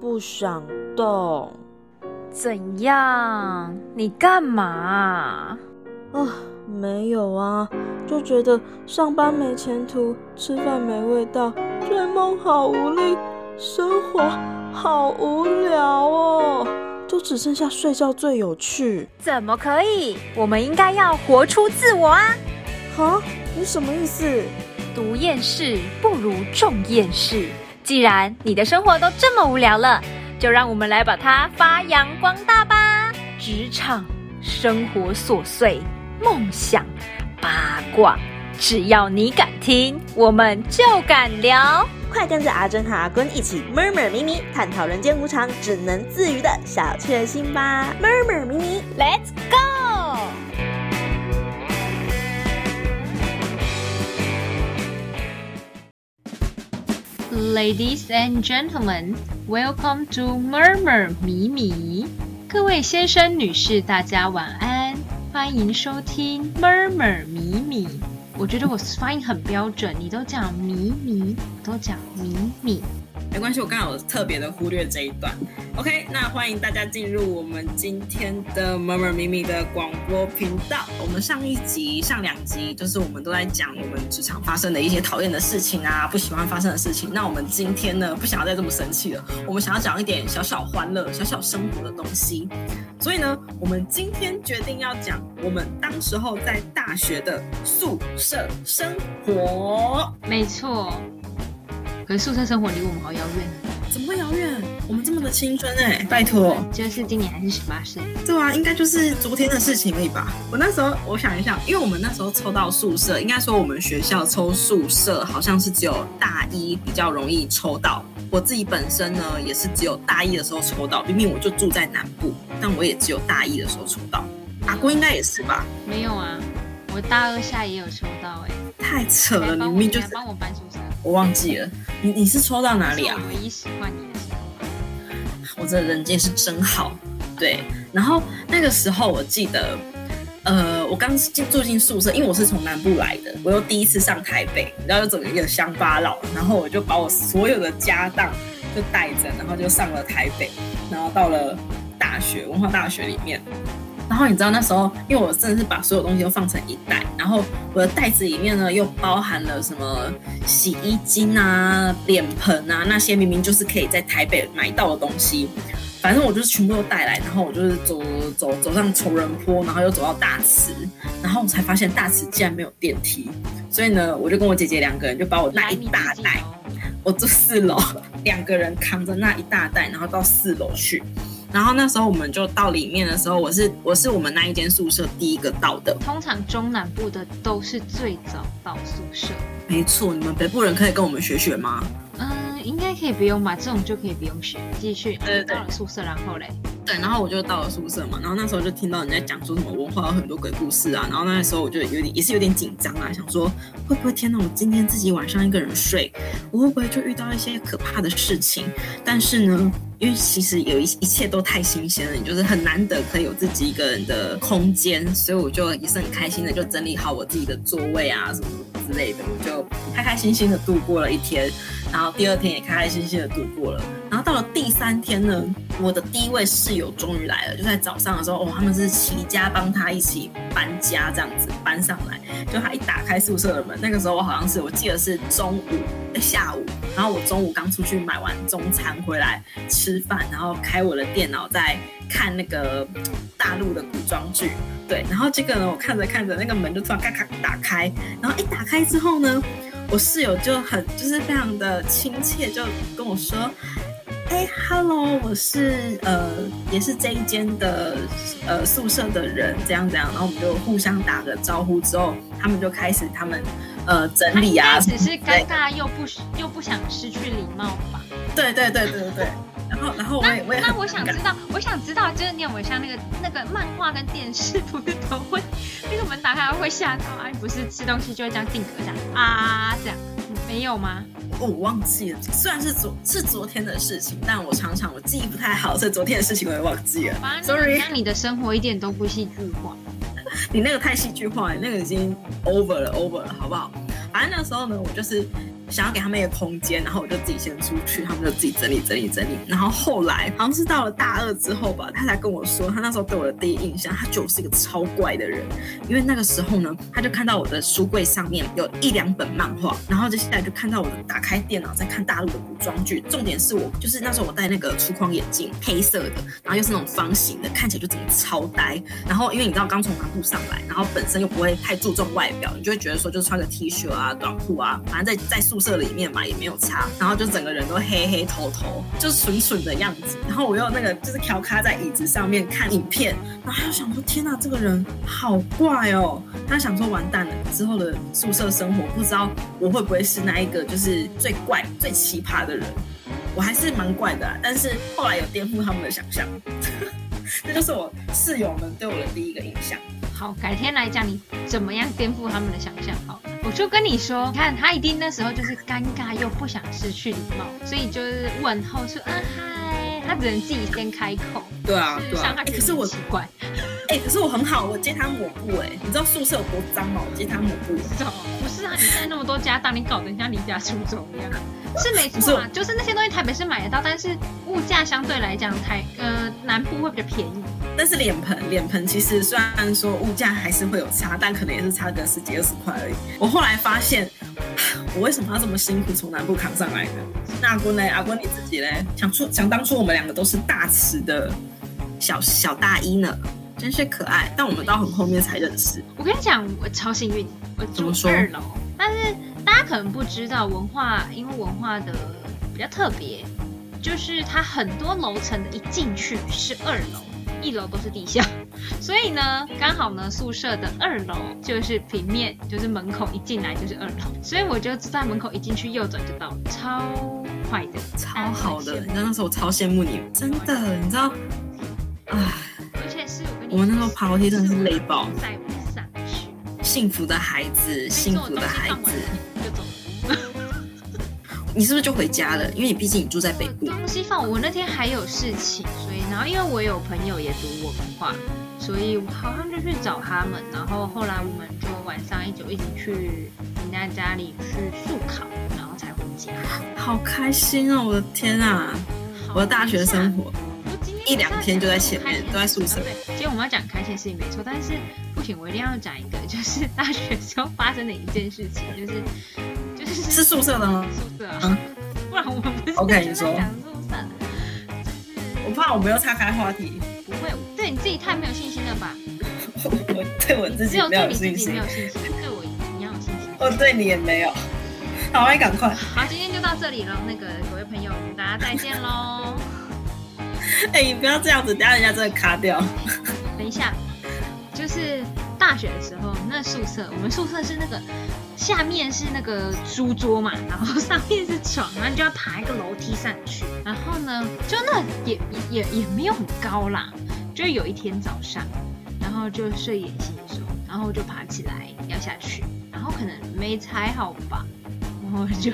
不想动。怎样？你干嘛？啊，没有啊，就觉得上班没前途，吃饭没味道，追梦好无力，生活好无聊哦，就只剩下睡觉最有趣。怎么可以？我们应该要活出自我啊！哈，你什么意思？读厌世不如种厌世。既然你的生活都这么无聊了，就让我们来把它发扬光大吧！职场、生活琐碎、梦想、八卦，只要你敢听，我们就敢聊。快跟着阿珍和阿坤一起 murmur 咪咪，探讨人间无常，只能自娱的小确幸吧！murmur 咪咪，Let's go！Ladies and gentlemen, welcome to Murmur 米米。各位先生、女士，大家晚安，欢迎收听 Murmur 米米。我觉得我发音很标准，你都讲米米，我都讲米米。没关系，我刚好特别的忽略这一段。OK，那欢迎大家进入我们今天的妈妈咪咪的广播频道。我们上一集、上两集，就是我们都在讲我们职场发生的一些讨厌的事情啊，不喜欢发生的事情。那我们今天呢，不想要再这么生气了，我们想要讲一点小小欢乐、小小生活的东西。所以呢，我们今天决定要讲我们当时候在大学的宿舍生活。没错。可是宿舍生活离我们好遥远怎么会遥远？我们这么的青春哎，拜托，就是今年还是十八岁。对啊，应该就是昨天的事情而已吧。我那时候我想一下，因为我们那时候抽到宿舍，应该说我们学校抽宿舍好像是只有大一比较容易抽到。我自己本身呢，也是只有大一的时候抽到，明明我就住在南部，但我也只有大一的时候抽到。阿姑应该也是吧？没有啊，我大二下也有抽到哎，太扯了，你明明就是帮我搬宿舍。我忘记了，你你是抽到哪里啊？唯一喜欢你的时候，我这人间是真好。对，然后那个时候我记得，呃，我刚进住进宿舍，因为我是从南部来的，我又第一次上台北，然后又整个一个乡巴佬，然后我就把我所有的家当就带着，然后就上了台北，然后到了大学文化大学里面。然后你知道那时候，因为我真的是把所有东西都放成一袋，然后我的袋子里面呢又包含了什么洗衣精啊、脸盆啊那些明明就是可以在台北买到的东西，反正我就是全部都带来，然后我就是走走走上仇人坡，然后又走到大池，然后我才发现大池竟然没有电梯，所以呢，我就跟我姐姐两个人就把我那一大袋，我住四楼，两个人扛着那一大袋，然后到四楼去。然后那时候我们就到里面的时候，我是我是我们那一间宿舍第一个到的。通常中南部的都是最早到宿舍。没错，你们北部人可以跟我们学学吗？嗯，应该可以不用吧，这种就可以不用学。继续，呃，到了宿舍，然后嘞。然后我就到了宿舍嘛，然后那时候就听到人家讲说什么文化有很多鬼故事啊，然后那时候我就有点也是有点紧张啊，想说会不会天哪，我今天自己晚上一个人睡，我会不会就遇到一些可怕的事情？但是呢，因为其实有一一切都太新鲜了，你就是很难得可以有自己一个人的空间，所以我就也是很开心的，就整理好我自己的座位啊什么之类的，我就开开心心的度过了一天。然后第二天也开开心心的度过了。然后到了第三天呢，我的第一位室友终于来了，就在早上的时候，哦，他们是齐家帮他一起搬家这样子搬上来。就他一打开宿舍的门，那个时候我好像是我记得是中午下午，然后我中午刚出去买完中餐回来吃饭，然后开我的电脑在看那个大陆的古装剧，对，然后这个呢，我看着看着那个门就突然咔咔打开，然后一打开之后呢。我室友就很就是非常的亲切，就跟我说：“哎，hello，我是呃也是这一间的呃宿舍的人，这样这样。”然后我们就互相打个招呼之后，他们就开始他们呃整理啊，只是尴尬又不又不想失去礼貌吧？对对对对对对。然后，然后我也我也那我想知道，我想知道，就是你有没有像那个那个漫画跟电视不是都会 那个门打开会吓到啊？不是吃东西就会这样定格这样啊？这样没有吗？哦，我忘记了。虽然是昨是昨天的事情，但我常常我记忆不太好，所以昨天的事情我也忘记了。Sorry，那你的生活一点都不戏剧化。你那个太戏剧化，那个已经 over 了，over 了，好不好？反正那个时候呢，我就是。想要给他们一个空间，然后我就自己先出去，他们就自己整理整理整理。然后后来好像是到了大二之后吧，他才跟我说，他那时候对我的第一印象，他觉得我是一个超怪的人，因为那个时候呢，他就看到我的书柜上面有一两本漫画，然后接下来就看到我的打开电脑在看大陆的古装剧，重点是我就是那时候我戴那个粗框眼镜，黑色的，然后又是那种方形的，看起来就整个超呆。然后因为你知道刚从南部上来，然后本身又不会太注重外表，你就会觉得说就是穿个 T 恤啊、短裤啊，反正在在宿宿舍里面嘛也没有擦，然后就整个人都黑黑头头，就蠢蠢的样子。然后我又那个就是调咖在椅子上面看影片，然后他就想说天呐，这个人好怪哦。他想说完蛋了，之后的宿舍生活不知道我会不会是那一个就是最怪最奇葩的人。我还是蛮怪的，但是后来有颠覆他们的想象。这就是我室友们对我的第一个印象。好，改天来讲你怎么样颠覆他们的想象。好，我就跟你说，你看他一定那时候就是尴尬又不想失去礼貌，所以就是问候说啊嗨，他只能自己先开口。对啊，对啊。可是我奇怪，哎，可是我很好，我接他抹布，哎，你知道宿舍有多脏吗？我接他抹布。不是啊，你带那么多家当，你搞得人家离家出走一样。是没错啊，就是那些东西台北是买得到，但是物价相对来讲台呃南部会比较便宜。但是脸盆脸盆其实虽然说物价还是会有差，但可能也是差个十几二十块而已。我后来发现，我为什么要这么辛苦从南部扛上来的？那阿坤呢？阿坤你自己嘞？想出想当初我们两个都是大池的小小大一呢，真是可爱。但我们到很后面才认识。我跟你讲，我超幸运，我住二楼，但是。大家可能不知道，文化因为文化的比较特别，就是它很多楼层的一进去是二楼，一楼都是地下，所以呢，刚好呢宿舍的二楼就是平面，就是门口一进来就是二楼，所以我就在门口一进去右转就到了，超快的，超好的。你知道那时候我超羡慕你，真的，你知道，唉，而且是我们那时候爬楼梯真的是累爆，载不上去，幸福的孩子，幸福的孩子。你是不是就回家了？因为你毕竟你住在北部。东西放我那天还有事情，所以然后因为我有朋友也读文化，所以我好像就去找他们。然后后来我们就晚上一起一起去人家家里去速考，然后才回家。好开心哦！我的天啊，我的大学生活，一两天就在前面，都在宿舍。今天我们要讲开心事情没错，但是不行，我一定要讲一个，就是大学时候发生的一件事情，就是。是宿舍的吗？宿舍啊，不然我们不是 OK，你说。讲宿舍，我怕我们又岔开话题。不会，对你自己太没有信心了吧？我 对我自己没有信心。没有信心，对我你要有信心。我对你也没有。好，你赶快。好，今天就到这里了。那个各位朋友，大家再见喽。哎，你不要这样子，等下人家真的卡掉。等一下，就是大学的时候，那宿舍，我们宿舍是那个。下面是那个书桌嘛，然后上面是床，然后你就要爬一个楼梯上去。然后呢，就那也也也没有很高啦。就有一天早上，然后就睡眼惺忪，然后就爬起来要下去，然后可能没踩好吧，然后就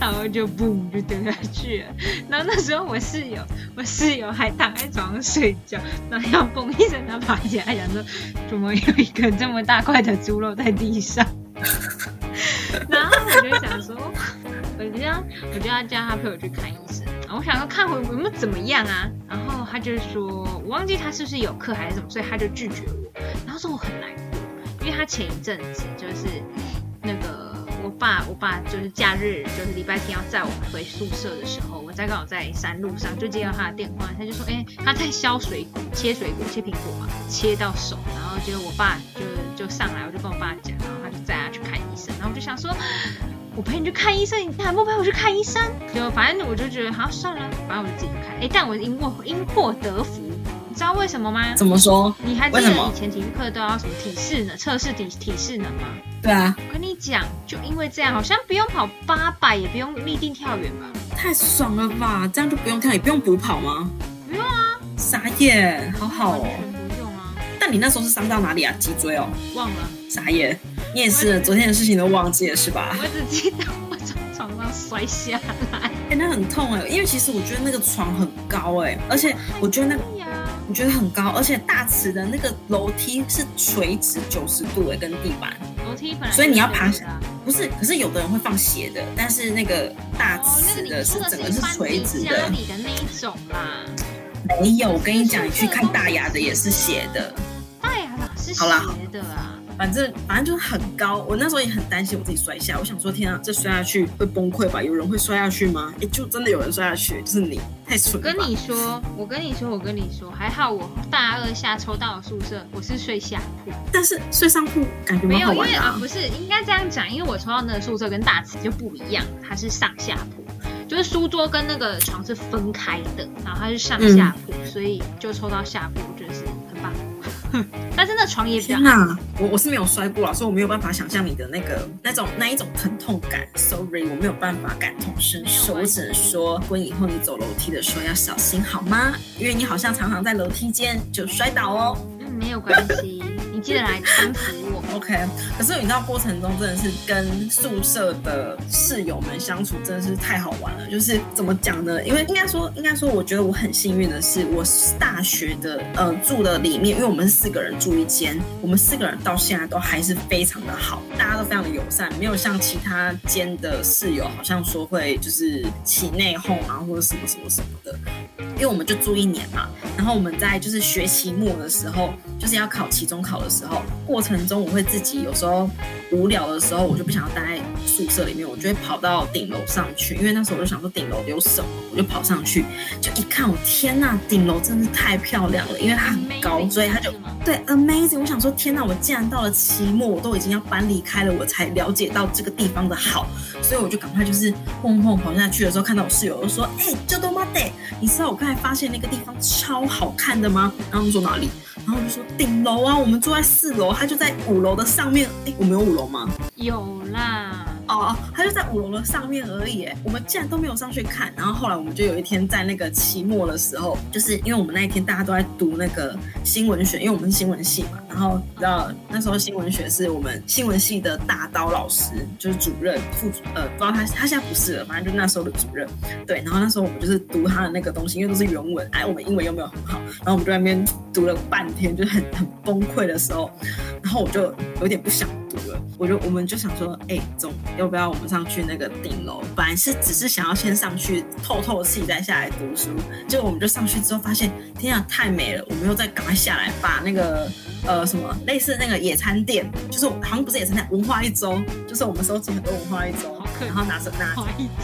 然后就嘣就掉下去了。然后那时候我室友，我室友还躺在床上睡觉，然后要嘣一声他爬起来，想说怎么有一个这么大块的猪肉在地上。然后我就想说，我就要我就要叫他陪我去看医生。我想说看回有没有怎么样啊？然后他就说，我忘记他是不是有课还是什么，所以他就拒绝我。然后说我很难过，因为他前一阵子就是那个我爸，我爸就是假日就是礼拜天要载我回宿舍的时候，我在刚好在山路上就接到他的电话，他就说，哎，他在削水果，切水果，切苹果嘛，切到手，然后结果我爸就就上来，我就跟我爸讲，就想说，我陪你去看医生，你还不陪我去看医生？就反正我就觉得好算了，反正我就自己去看。哎，但我因祸因祸得福，你知道为什么吗？怎么说？你还记得以前体育课都要什么体适能测试体体适能吗？对啊。我跟你讲，就因为这样，好像不用跑八百，也不用立定跳远吧？太爽了吧！这样就不用跳，也不用补跑吗？不用啊。傻眼，好好哦。你那时候是伤到哪里啊？脊椎哦，忘了。傻眼，你也是昨天的事情都忘记了是吧？我只记得我从床上摔下来，哎，那很痛哎，因为其实我觉得那个床很高哎，而且我觉得那，我觉得很高，而且大池的那个楼梯是垂直九十度哎，跟地板。楼，梯本来所以你要爬下。不是，可是有的人会放斜的，但是那个大池，的是整个是垂直家的。里的那一种啦，没有，我跟你讲，你去看大牙的也是斜的。大牙的是好啦斜的啊？反正反正就是很高，我那时候也很担心我自己摔下，我想说天啊，这摔下去会崩溃吧？有人会摔下去吗？哎，就真的有人摔下去，就是你，太蠢了。我跟你说，我跟你说，我跟你说，还好我大二下抽到了宿舍，我是睡下铺，但是睡上铺感觉没有，因为啊，不是应该这样讲，因为我抽到那个宿舍跟大池就不一样，它是上下铺，就是书桌跟那个床是分开的，然后它是上下铺，嗯所以就抽到下铺，我觉得是很棒。但是那床也比较天，我我是没有摔过啊，所以我没有办法想象你的那个那种那一种疼痛感。Sorry，我没有办法感同身受，我只能说，婚以后你走楼梯的时候要小心好吗？因为你好像常常在楼梯间就摔倒哦。嗯，没有关系，你记得来搀扶我。OK，可是你知道过程中真的是跟宿舍的室友们相处真的是太好玩了。就是怎么讲呢？因为应该说，应该说，我觉得我很幸运的是，我大学的呃住的里面，因为我们是四个人住一间，我们四个人到现在都还是非常的好，大家都非常的友善，没有像其他间的室友好像说会就是起内讧啊或者什么什么什么的。因为我们就住一年嘛，然后我们在就是学期末的时候，就是要考期中考的时候，过程中我会自己有时候无聊的时候，我就不想要待在宿舍里面，我就会跑到顶楼上去，因为那时候我就想说顶楼有什么，我就跑上去，就一看，我天呐，顶楼真的是太漂亮了，因为它很高，所以它就对 amazing。我想说，天呐，我竟然到了期末，我都已经要搬离开了，我才了解到这个地方的好，所以我就赶快就是砰砰跑下去的时候，看到我室友就说，哎、就都妈得，你知道我刚才发现那个地方超好看的吗？然后我们说哪里？然后我就说顶楼啊，我们住在四楼，他就在五楼的上面。哎，我们有五楼吗？有啦，哦哦，他就在五楼的上面而已。我们竟然都没有上去看。然后后来我们就有一天在那个期末的时候，就是因为我们那一天大家都在读那个新闻学，因为我们是新闻系嘛。然后你知道那时候新闻学是我们新闻系的大刀老师，就是主任副主呃，不知道他他现在不是了，反正就那时候的主任。对，然后那时候我们就是读他的那个东西，因为都是原文，哎，我们英文又没有很好，然后我们在那边读了半天，就很很崩溃的时候，然后我就有点不想，我就我们就想说，哎，总要不要我们上去那个顶楼？本来是只是想要先上去透透气，再下来读书，结果我们就上去之后发现，天啊，太美了！我们又再赶快下来，把那个呃什么类似那个野餐垫，就是好像不是野餐垫，文化一周，就是我们收集很多文化一周然后拿着拿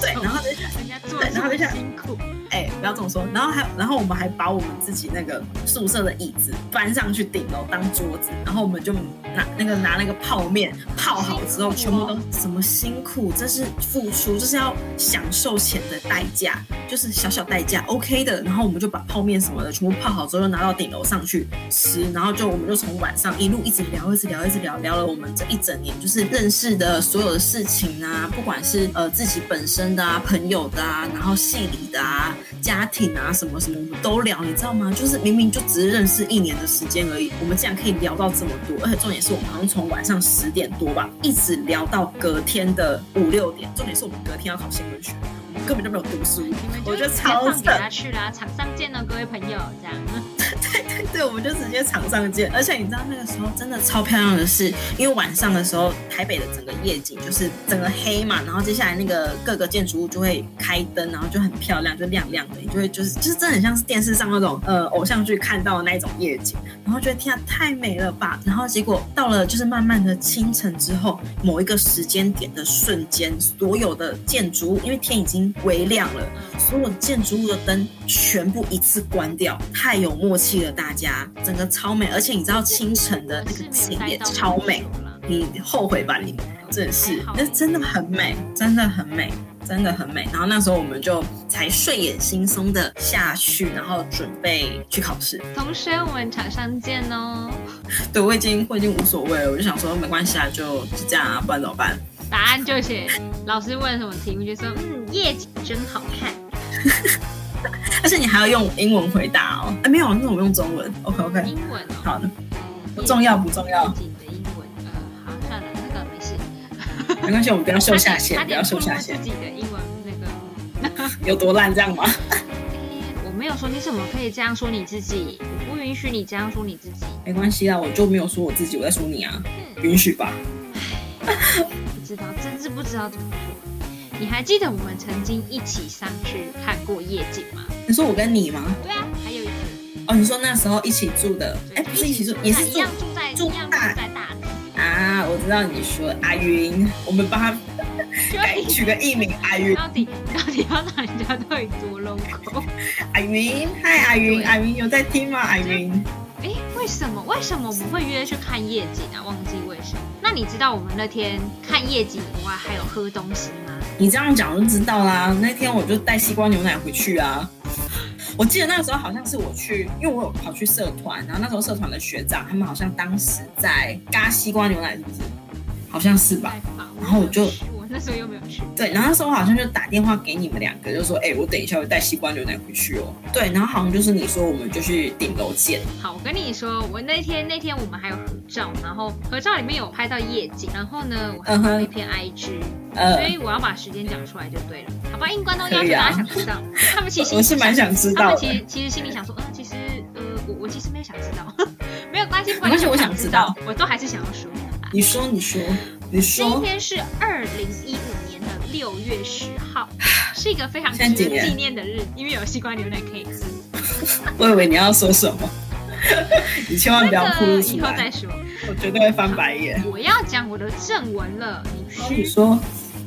对，然后就人家做的对然后就像辛苦，哎、不要这么说。然后还，然后我们还把我们自己那个宿舍的椅子搬上去顶楼当桌子，然后我们就拿那个拿那个泡面泡好之后，全部都什么辛苦，这是付出，这是要享受钱的代价，就是小小代价，OK 的。然后我们就把泡面什么的全部泡好之后，就拿到顶楼上去吃，然后就我们就从晚上一路一直聊，一直聊，一直聊，聊了我们这一整年就是认识的所有的事情啊，不管是呃自己本身的啊、朋友的啊，然后系里的啊、家庭啊什么什么，我们都聊，你知道吗？就是明明就只是认识一年的时间而已，我们竟然可以聊到这么多，而且重点是我们好像从晚上十点多吧，一直聊到隔天的五六点，重点是我们隔天要考新闻学，我们根本就没有读书，我觉得超扯。他去啦，场上见了，各位朋友，这样。对，我们就直接场上见。而且你知道那个时候真的超漂亮的是，因为晚上的时候，台北的整个夜景就是整个黑嘛，然后接下来那个各个建筑物就会开灯，然后就很漂亮，就亮亮的，你就会就是就是真的很像是电视上那种呃偶像剧看到的那一种夜景，然后觉得天啊太美了吧！然后结果到了就是慢慢的清晨之后，某一个时间点的瞬间，所有的建筑物因为天已经微亮了。所有建筑物的灯全部一次关掉，太有默契了，大家，整个超美，而且你知道清晨的那个景也超美，你后悔吧你，真的是，那真的很美，真的很美，真的很美。然后那时候我们就才睡眼惺忪的下去，然后准备去考试。同学，我们场上见哦。对我已经我已经无所谓了，我就想说没关系啊，就就这样啊，不然怎么办？答案就写老师问什么题目就说嗯夜景真好看。而且你还要用英文回答哦。哎，没有，那我用中文。OK OK，英文哦。好的，不重要不重要夜景的英文，呃，好，算了，那个没事。没关系，我们不要秀下限，不要秀下限自。己的英文那个。有多烂这样吗？我没有说你怎么可以这样说你自己，我不允许你这样说你自己。没关系啦，我就没有说我自己，我在说你啊，嗯，允许吧？不知道，真是不知道怎么做。你还记得我们曾经一起上去看过夜景吗？你说我跟你吗？对啊，还有一个哦，你说那时候一起住的，哎，不是一起住，也是住一样住在住大在大理，啊，我知道你说阿云，我们帮他 改取个艺名阿云，到底到底要让人家到底多 local？阿云，嗨，阿云，阿云有在听吗？阿云，哎，为什么为什么我们会约去看夜景啊？忘记？那你知道我们那天看夜景以外还有喝东西吗？你这样讲我就知道啦。那天我就带西瓜牛奶回去啊。我记得那个时候好像是我去，因为我有跑去社团，然后那时候社团的学长他们好像当时在嘎西瓜牛奶，是不是？好像是吧？然后我就我那时候又没有去。对，然后那时候我好像就打电话给你们两个，就说，哎、我等一下会带西瓜牛奶回去哦。对，然后好像就是你说我们就去顶楼见，好，我跟你说，我那天那天我们还有合照，然后合照里面有拍到夜景，然后呢，我还嗯哼发了一篇 IG，、呃所，以我要把时间讲出来就对了，好吧？因观众要求大家想知道，他们其实 我是蛮想知道他们其。实其实心里想说，嗯，其实呃，我我其实没有想知道，没有关系，不没关系我想想知道，我都还是想要说。你说，你说，你今，天是二零一五年的六月十号，是一个非常值得纪念的日子，因为有西瓜牛奶可以喝。我以为你要说什么，你千万不要暴露出以后再，说。我绝对会翻白眼。我要讲我的正文了，你你说，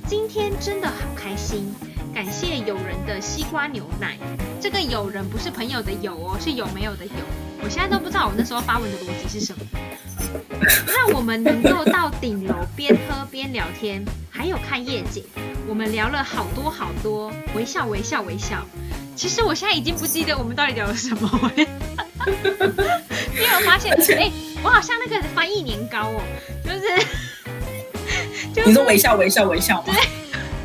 今天真的好开心，感谢友人的西瓜牛奶。这个友人不是朋友的友哦，是有没有的有。我现在都不知道我那时候发文的逻辑是什么。让我们能够到顶楼边喝边聊天，还有看夜景。我们聊了好多好多，微笑微笑微笑。其实我现在已经不记得我们到底聊了什么了。你有 发现？哎、我好像那个翻译年糕哦，就是。就是你说微笑，微笑，微笑吗？对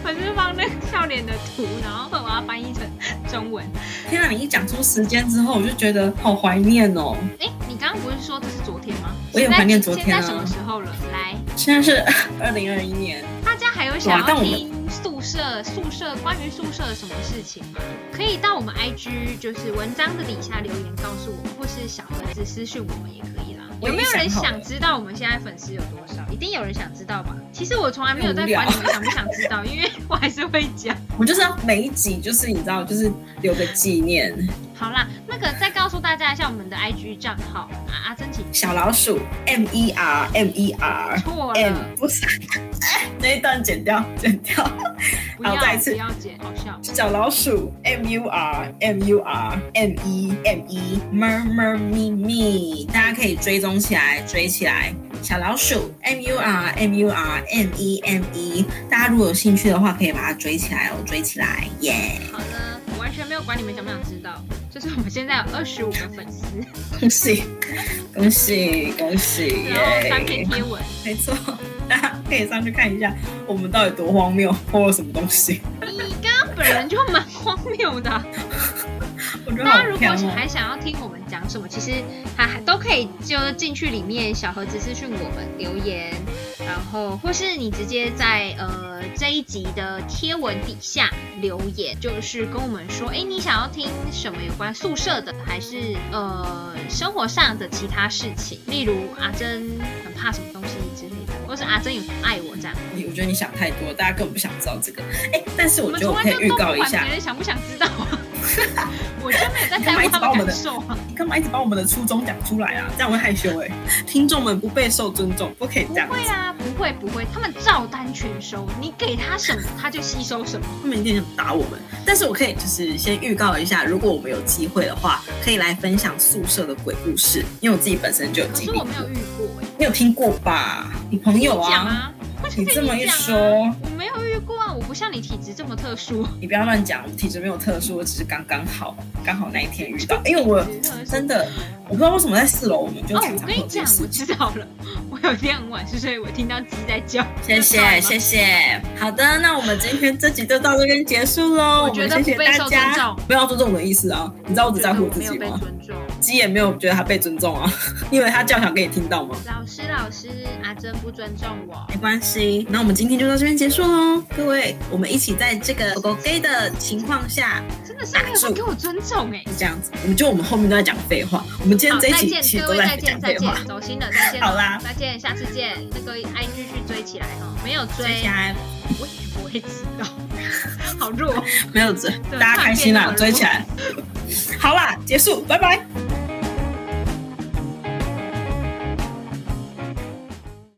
我是放那个笑脸的图，然后我要翻译成中文。天啊！你一讲出时间之后，我就觉得好怀念哦。哎，你刚刚不是说这是昨天吗？我也怀念昨天啊现在什么时候了？来，现在是 二零二一年，大家还有想要听宿舍宿舍关于宿舍什么事情吗？可以到我们 IG 就是文章的底下留言告诉我们，或是小盒子私讯我们也可以有没有人想知道我们现在粉丝有多少？一定有人想知道吧？其实我从来没有在管你们想不想知道，因为 我还是会讲。我就是要每一集就是你知道，就是留个纪念。好啦，那个再告诉大家一下我们的 IG 账号啊，阿珍请小老鼠 M E R M E R 错 M 了，不是，那一段剪掉，剪掉。不要好再一次不要剪，好笑。小老鼠 M U R M U R M E M E murmur me me，大家可以追踪起来，追起来。小老鼠 M U R M U R M E M E，大家如果有兴趣的话，可以把它追起来哦，追起来，耶、好的，我完全没有管你们想不想知道，就是我们现在有二十五个粉丝，恭喜恭喜恭喜！然后三耶篇贴文。没错，大家可以上去看一下我们到底多荒谬，或有什么东西。你刚刚本人就蛮荒谬的啊，我觉得大家如果。还想要听我们讲什么，其实还还都可以就进去里面小盒子私讯我们留言，然后或是你直接在呃这一集的贴文底下留言，就是跟我们说，哎，你想要听什么有关宿舍的，还是呃生活上的其他事情，例如阿珍很怕什么东西之类的，或是阿珍有多爱我这样。你我觉得你想太多，大家根本不想知道这个。哎，但是我我觉得我可以预告一下别，人想不想知道啊，我真没有在你干嘛在乎他们一直把我们的感受啊。你干嘛一直把我们的初衷讲出来啊？这样会害羞哎、听众们不备受尊重，不可以这样不。会啊，不会不会，他们照单全收，你给他什么他就吸收什么。他们一定想打我们，但是我可以就是先预告一下，如果我们有机会的话，可以来分享宿舍的鬼故事，因为我自己本身就有可经历我没有遇过哎、你有听过吧？你朋友啊？啊，你这么一说我没有遇过不像你体质这么特殊。你不要乱讲，我体质没有特殊，我只是刚刚好，刚好那一天遇到，因为我真的我不知道为什么在四楼我们就哦，常我跟你讲常会这件，事我。知道了，我有点晚睡，所以我听到鸡在叫。谢谢谢谢，好的，那我们今天这集就到这边结束喽。我觉得们谢谢大家尊重，没有要尊重我的意思啊。你知道我只在乎我自己吗？鸡也没有觉得他被尊重啊，你以为他叫想给你听到吗？老师老师，阿珍不尊重我。没关系，那我们今天就到这边结束喽，各位我们一起在这个狗狗 gay 的情况下，真的是没有在给我尊重哎、是这样子。我们就我们后面都在讲废话，我们今天好，这一期其实都在讲废话见，。走心了，再见。好啦再见，下次见。那个 IG 去追起来哈，没有追追起，来我也不会知道，好弱。没有追，大家开心啦，追起来。好啦，结束，拜拜。